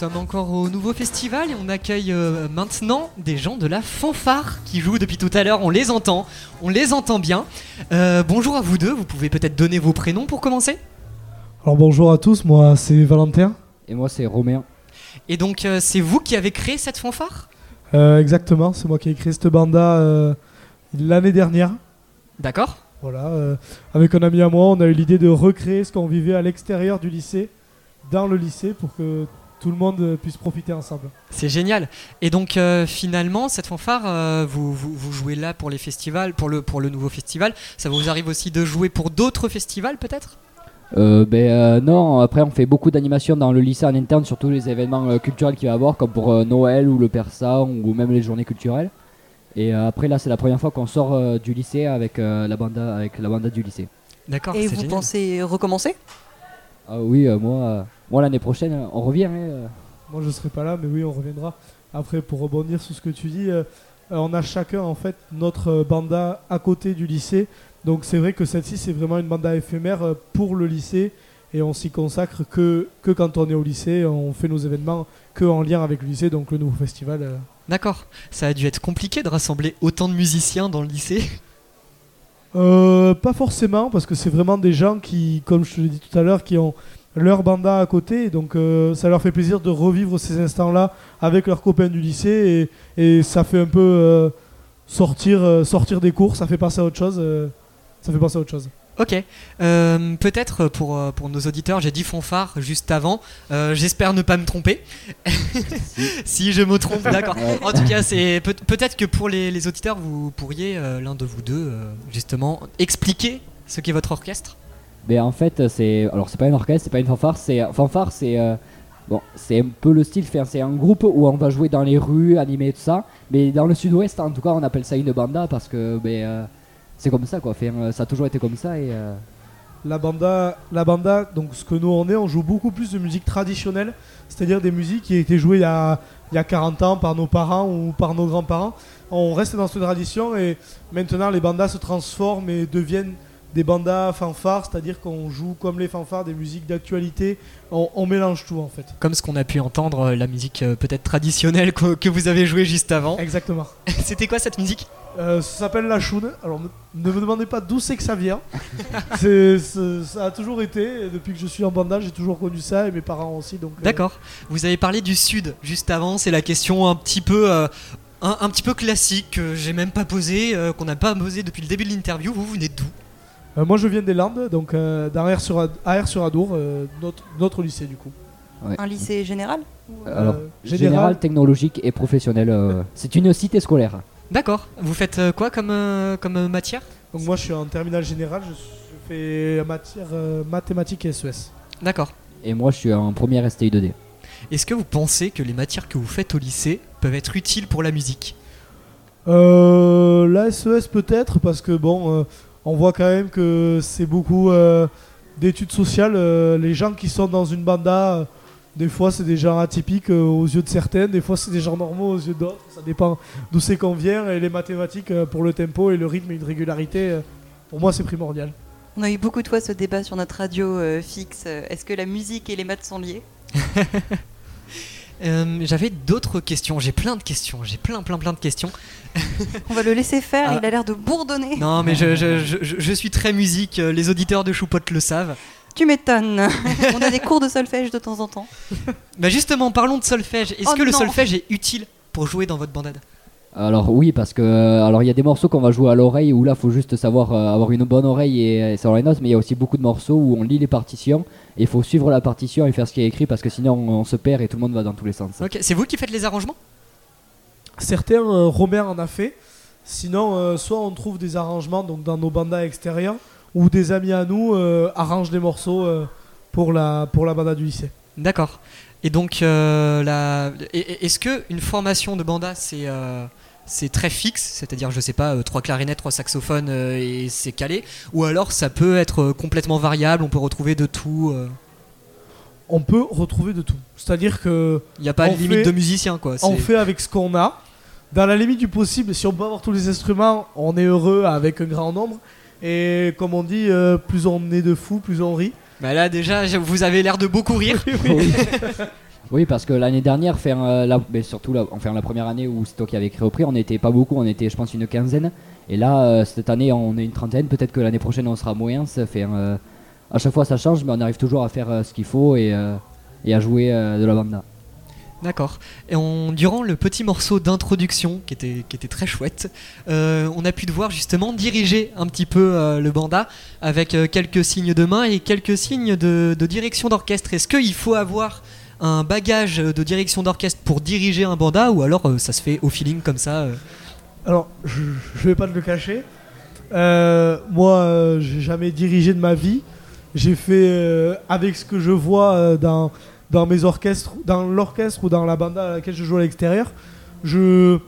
sommes encore au nouveau festival et on accueille euh, maintenant des gens de la fanfare qui jouent depuis tout à l'heure. On les entend, on les entend bien. Euh, bonjour à vous deux, vous pouvez peut-être donner vos prénoms pour commencer Alors bonjour à tous, moi c'est Valentin. Et moi, c'est Romain. Et donc euh, c'est vous qui avez créé cette fanfare? Euh, exactement, c'est moi qui ai créé cette banda euh, l'année dernière. D'accord Voilà, euh, avec un ami à moi, on a eu l'idée de recréer ce qu'on vivait à l'extérieur du lycée, dans le lycée, pour que tout le monde euh, puisse profiter ensemble. C'est génial. Et donc euh, finalement, cette fanfare, euh, vous, vous, vous jouez là pour les festivals, pour le, pour le nouveau festival. Ça vous arrive aussi de jouer pour d'autres festivals peut-être? Euh, ben euh, non, après on fait beaucoup d'animations dans le lycée en interne, surtout les événements euh, culturels qu'il va y avoir, comme pour euh, Noël ou le Persa ou même les journées culturelles. Et euh, après là, c'est la première fois qu'on sort euh, du lycée avec euh, la banda, avec la banda du lycée. D'accord, Et vous génial. pensez recommencer? Ah oui, euh, moi, moi l'année prochaine, euh, on revient. hein, euh. Moi je serai pas là, mais oui, on reviendra. Après, pour rebondir sur ce que tu dis, euh, euh, on a chacun en fait notre banda à côté du lycée. Donc c'est vrai que celle-ci c'est vraiment une banda éphémère pour le lycée et on s'y consacre que, que quand on est au lycée. On fait nos événements que en lien avec le lycée, donc le nouveau festival. euh, D'accord. Ça a dû être compliqué de rassembler autant de musiciens dans le lycée. Euh, pas forcément, parce que c'est vraiment des gens qui, comme je te l'ai dit tout à l'heure, qui ont leur banda à côté. Donc euh, ça leur fait plaisir de revivre ces instants-là avec leurs copains du lycée. Et, et ça fait un peu euh, sortir, euh, sortir des cours, ça fait passer à autre chose. euh, ça fait passer à autre chose. Ok. Euh, Peut-être pour, pour nos auditeurs, j'ai dit fanfare juste avant. Euh, J'espère ne pas me tromper. si je me trompe, d'accord. Ouais. En tout cas, c'est peut- peut-être que pour les, les auditeurs, vous pourriez, euh, l'un de vous deux, euh, justement, expliquer ce qu'est votre orchestre. Ben en fait, c'est alors c'est pas un orchestre, c'est pas une fanfare, c'est fanfare, c'est euh, bon, c'est un peu le style, c'est un groupe où on va jouer dans les rues, animer tout ça. Mais dans le sud-ouest, en tout cas, on appelle ça une banda parce que ben euh, c'est comme ça quoi. Enfin, euh, ça a toujours été comme ça et La banda, la banda, donc ce que nous on est, on joue beaucoup plus de musique traditionnelle, c'est-à-dire des musiques qui été jouées il y a, il y a 40 ans par nos parents ou par nos grands-parents. On reste dans cette tradition et maintenant les bandas se transforment et deviennent des bandas fanfares, c'est-à-dire qu'on joue comme les fanfares des musiques d'actualité, on, on mélange tout en fait. Comme ce qu'on a pu entendre, euh, la musique euh, peut-être traditionnelle que, que vous avez jouée juste avant. Exactement. C'était quoi cette musique? Euh, ça s'appelle la choune. Alors ne, me demandez pas d'où c'est que ça vient. C'est- ça a toujours été. et depuis que je suis en banda, j'ai toujours connu ça et mes parents aussi. Donc. euh, D'accord. Vous avez parlé du sud juste avant. C'est la question un petit peu, euh, un, un petit peu classique que j'ai même pas posée, qu'on n'a pas posée depuis le début de l'interview. Vous venez d'où? Euh, moi, je viens des Landes, donc euh, d'Aer sur, Ad- Aer sur Adour, euh, notre, notre lycée du coup. Un lycée général alors Euh, général, technologique et professionnel. euh, c'est une cité scolaire. D'accord. Vous faites euh, quoi comme, euh, comme euh, matière? Donc moi, je suis en terminale générale. Je, je fais matière euh, mathématiques et E SES. D'accord. Et moi, je suis en première STI 2D. Est-ce que vous pensez que les matières que vous faites au lycée peuvent être utiles pour la musique? Euh, la SES peut-être parce que bon, euh, on voit quand même que c'est beaucoup euh, d'études sociales. euh, les gens qui sont dans une banda, euh, des fois c'est des gens atypiques euh, aux yeux de certains, des fois c'est des gens normaux aux yeux d'autres. Ça dépend d'où c'est qu'on vient. Et les mathématiques euh, pour le tempo et le rythme et une régularité, euh, pour moi c'est primordial. On a eu beaucoup de fois ce débat sur notre radio euh, fixe. Est-ce que la musique et les maths sont liés? Euh, J'avais d'autres questions. J'ai plein de questions. J'ai plein, plein, plein de questions. On va le laisser faire, Ah. il a l'air de bourdonner. Non, mais je, je- je- suis très musique. euh, Les auditeurs de Choupote le savent. Tu m'étonnes. On a des cours de solfège de temps en temps. Bah justement, parlons de solfège. Est-ce Oh que le solfège est utile pour jouer dans votre bandade Alors oui, parce que euh, alors il y a des morceaux qu'on va jouer à l'oreille où là faut juste savoir euh, avoir une bonne oreille et, et savoir les notes, mais il y a aussi beaucoup de morceaux où on lit les partitions et il faut suivre la partition et faire ce qui est écrit parce que sinon on, on se perd et tout le monde va dans tous les sens. Ok, c'est vous qui faites les arrangements? Certains, euh, Romer en a fait. Sinon, euh, soit on trouve des arrangements donc dans nos bandas extérieurs, ou des amis à nous euh, arrangent des morceaux euh, pour la pour la banda du lycée. D'accord. Et donc, euh, la... est-ce que une formation de banda, c'est euh, c'est très fixe, c'est-à-dire, je sais pas, euh, trois clarinettes, trois saxophones euh, et c'est calé, ou alors ça peut être complètement variable, on peut retrouver de tout. On peut retrouver de tout. C'est-à-dire que Il n'y a pas de limite fait- de musicien, quoi. on fait avec ce qu'on a. Dans la limite du possible, si on peut avoir tous les instruments, on est heureux avec un grand nombre. Et comme on dit, plus on est de fous, plus on rit. Bah là, déjà, vous avez l'air de beaucoup rire. Oui, parce que l'année dernière, faire euh, la, mais surtout la, enfin, la première année où c'est toi qui avais créé au prix, on n'était pas beaucoup, on était je pense une quinzaine. Et là, euh, cette année, on est une trentaine. Peut-être que l'année prochaine, on sera moins. Ça fait, euh, à chaque fois, ça change, mais on arrive toujours à faire euh, ce qu'il faut et, et à jouer de la banda. D'accord. Et durant le petit morceau d'introduction, qui était, qui était très chouette, euh, on a pu te voir justement diriger un petit peu euh, le banda avec euh, quelques signes de main et quelques signes de, direction d'orchestre. Est-ce qu'il faut avoir un bagage de direction d'orchestre pour diriger un banda ou alors ça se fait au feeling comme ça Alors, je, je vais pas te le cacher. Moi, j'ai jamais dirigé de ma vie. J'ai fait avec ce que je vois euh, dans, mes orchestres, dans l'orchestre ou dans la banda à laquelle je joue à l'extérieur. Je,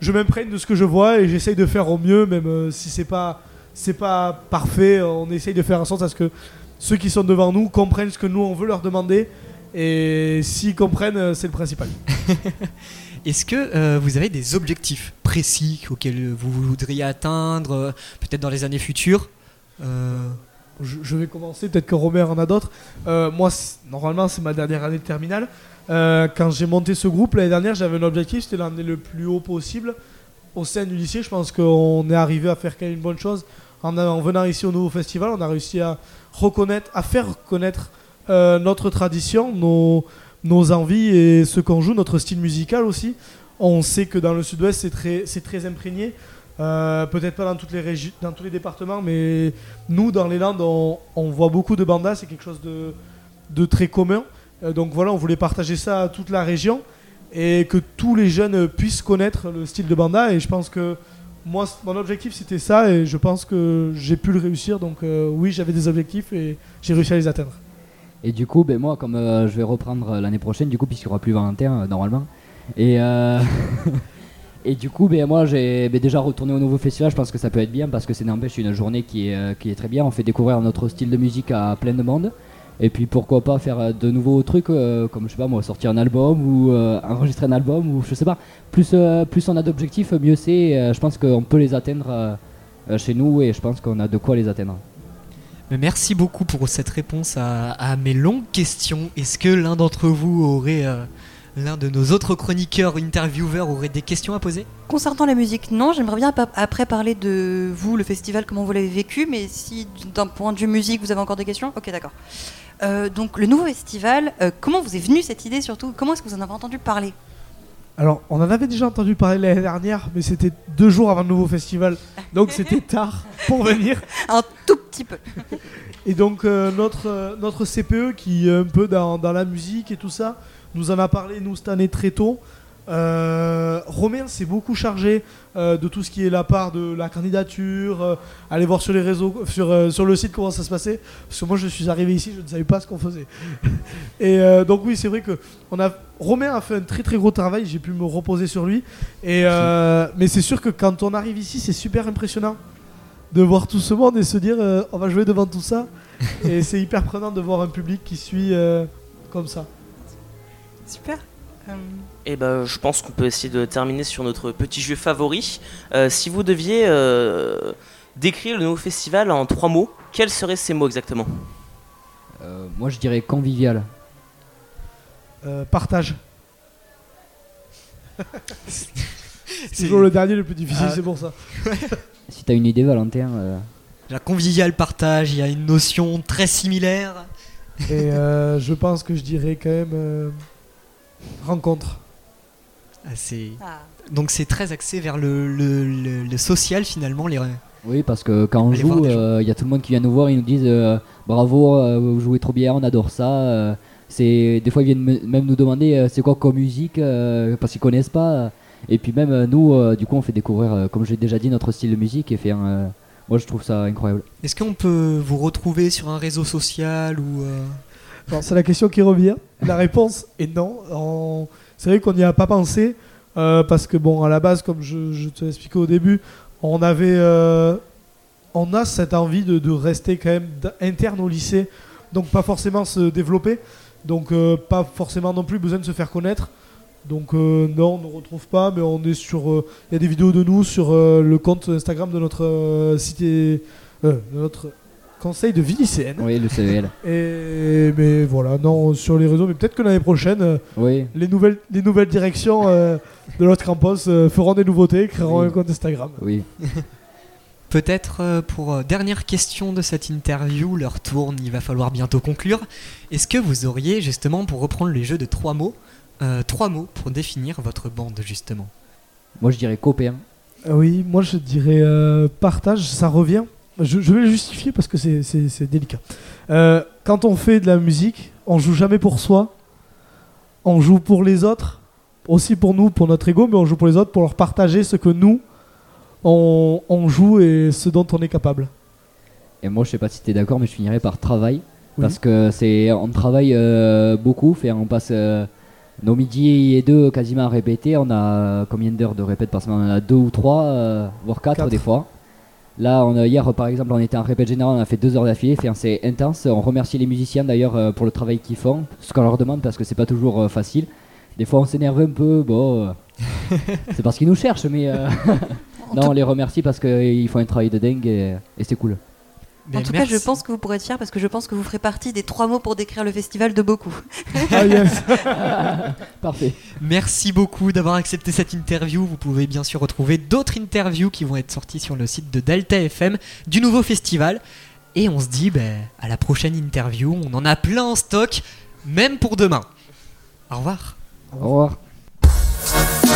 je m'imprègne de ce que je vois et j'essaye de faire au mieux, même euh, si c'est pas, c'est pas parfait. On essaye de faire en sorte à ce que ceux qui sont devant nous comprennent ce que nous on veut leur demander. Et s'ils comprennent, euh, c'est le principal. Est-ce que euh, vous avez des objectifs précis auxquels vous voudriez atteindre, peut-être dans les années futures? Je, vais commencer, peut-être que Robert en a d'autres. Euh, moi, normalement, c'est ma dernière année de terminale. Euh, quand j'ai monté ce groupe l'année dernière, j'avais un objectif, c'était l'emmener le plus haut possible au sein du lycée. Je pense qu'on est arrivé à faire quand même une bonne chose. En, en venant ici au nouveau festival, on a réussi à reconnaître, à faire connaître euh, notre tradition, nos, nos envies et ce qu'on joue, notre style musical aussi. On sait que dans le sud-ouest, c'est très, très imprégné. Euh, Peut-être pas dans, toutes les dans tous les départements, mais nous, dans les Landes, on, voit beaucoup de bandas, c'est quelque chose de, très commun. Euh, donc voilà, on voulait partager ça à toute la région et que tous les jeunes puissent connaître le style de banda. Et je pense que moi, mon objectif, c'était ça et je pense que j'ai pu le réussir. Donc euh, oui, j'avais des objectifs et j'ai réussi à les atteindre. Et du coup, ben moi, comme je vais reprendre l'année prochaine, du coup, puisqu'il n'y aura plus Valentin normalement. Et, et du coup, ben moi, j'ai ben, déjà retourné au nouveau festival. Je pense que ça peut être bien parce que c'est n'empêche une journée qui est, euh, très bien. On fait découvrir notre style de musique à plein de monde. Et puis pourquoi pas faire euh, de nouveaux trucs euh, comme je sais pas moi sortir un album ou enregistrer un album ou je sais pas plus on a d'objectifs mieux c'est je pense qu'on peut les atteindre chez nous et je pense qu'on a de quoi les atteindre merci beaucoup pour cette réponse à, mes longues questions. Est-ce que l'un d'entre vous aurait, l'un de nos autres chroniqueurs, intervieweurs, aurait des questions à poser Concernant la musique, non, j'aimerais bien après parler de vous, le festival, comment vous l'avez vécu, mais si d'un point de vue musique vous avez encore des questions, ok d'accord. Euh, donc le nouveau festival, euh, comment vous est venue cette idée surtout Comment est-ce que vous en avez entendu parler? Alors, on en avait déjà entendu parler l'année dernière, mais c'était deux jours avant le nouveau festival, donc c'était tard pour venir. Un tout petit peu. Et donc euh, notre, euh, notre CPE qui est un peu dans, dans la musique et tout ça, nous en a parlé nous cette année très tôt. Euh, Romain s'est beaucoup chargé euh, de tout ce qui est la part de la candidature, euh, aller voir sur les réseaux, sur, euh, sur le site comment ça se passait. Parce que moi je suis arrivé ici, je ne savais pas ce qu'on faisait. et euh, donc oui, c'est vrai que on a, Romain a fait un très très gros travail, j'ai pu me reposer sur lui. Et, mais c'est sûr que quand on arrive ici, c'est super impressionnant de voir tout ce monde et se dire on va jouer devant tout ça. et c'est hyper prenant de voir un public qui suit comme ça. Super. Euh, Et ben, je pense qu'on peut essayer de terminer sur notre petit jeu favori. Euh, si vous deviez euh, décrire le nouveau festival en trois mots, quels seraient ces mots exactement? Euh, moi je dirais convivial Euh, partage. c'est toujours le dernier le plus difficile, Ah. c'est pour ça. si t'as une idée Valentin euh, la convivial partage, il y a une notion très similaire. Et euh, je pense que je dirais quand même euh, rencontre. Ah, ah. Donc c'est très axé vers le, le- le- le social finalement. Les... Oui, parce que quand on Allez joue, des il y a tout le monde qui vient nous voir, ils nous disent euh, bravo, euh, vous jouez trop bien, on adore ça. euh, c'est des fois ils viennent me- même nous demander euh, c'est quoi comme musique euh, parce qu'ils connaissent pas. Et puis même euh, nous, euh, du coup, on fait découvrir, euh, comme j'ai déjà dit, notre style de musique et faire. euh, moi, je trouve ça incroyable. Est-ce qu'on peut vous retrouver sur un réseau social ou euh, c'est la question qui revient. La réponse est non. On- C'est vrai qu'on n'y a pas pensé euh, parce que bon, à la base, comme je, je te l'expliquais au début, on avait, euh, on a cette envie de, rester quand même interne au lycée, donc pas forcément se développer, donc euh, pas forcément non plus besoin de se faire connaître. Donc non, on ne retrouve pas, mais on est sur. Il y a des vidéos de nous sur le compte Instagram de notre euh, de notre conseil de vie lycéenne. Oui, le CEL. Et mais voilà, non, sur les réseaux, mais peut-être que l'année prochaine, euh, Oui. les nouvelles, les nouvelles directions euh, de l'autre campus euh, feront des nouveautés, créeront Oui. un compte Instagram. Oui. Peut-être euh, pour dernière question de cette interview, l'heure tourne, il va falloir bientôt conclure. Est-ce que vous auriez justement, pour reprendre les jeux de trois mots, euh, trois mots pour définir votre bande justement? Moi, je dirais copain. Ah oui, moi je dirais euh, partage, ça revient. Je, je vais le justifier parce que c'est- c'est c'est délicat. Euh, quand on fait de la musique, on joue jamais pour soi, on joue pour les autres, aussi pour nous, pour notre ego, mais on joue pour les autres pour leur partager ce que nous, on, on joue et ce dont on est capable. Et moi, je sais pas si t'es d'accord, mais je finirais par travail. Oui. Parce que c'est, on travaille euh, beaucoup. Fait, on passe euh, nos midi et deux quasiment à répéter. On a combien d'heures de répète par semaine? On en a deux ou trois, euh, voire quatre, Quatre. des fois. Là, on a, hier par exemple, on était en répète générale, on a fait deux heures d'affilée. C'est intense. On remercie les musiciens d'ailleurs euh, pour le travail qu'ils font, ce qu'on leur demande parce que c'est pas toujours euh, facile. Des fois, on s'énerve un peu. Bon, euh, c'est parce qu'ils nous cherchent, mais euh, non, on les remercie parce qu'ils font un travail de dingue et, et c'est cool. Ben, En tout merci. cas, je pense que vous pourrez être fiers parce que je pense que vous ferez partie des trois mots pour décrire le festival de beaucoup. Ah yes Parfait. Merci beaucoup d'avoir accepté cette interview. Vous pouvez bien sûr retrouver d'autres interviews qui vont être sorties sur le site de Delta FM du nouveau festival. Et on se dit ben, à la prochaine interview. On en a plein en stock, même pour demain. Au revoir. Au revoir.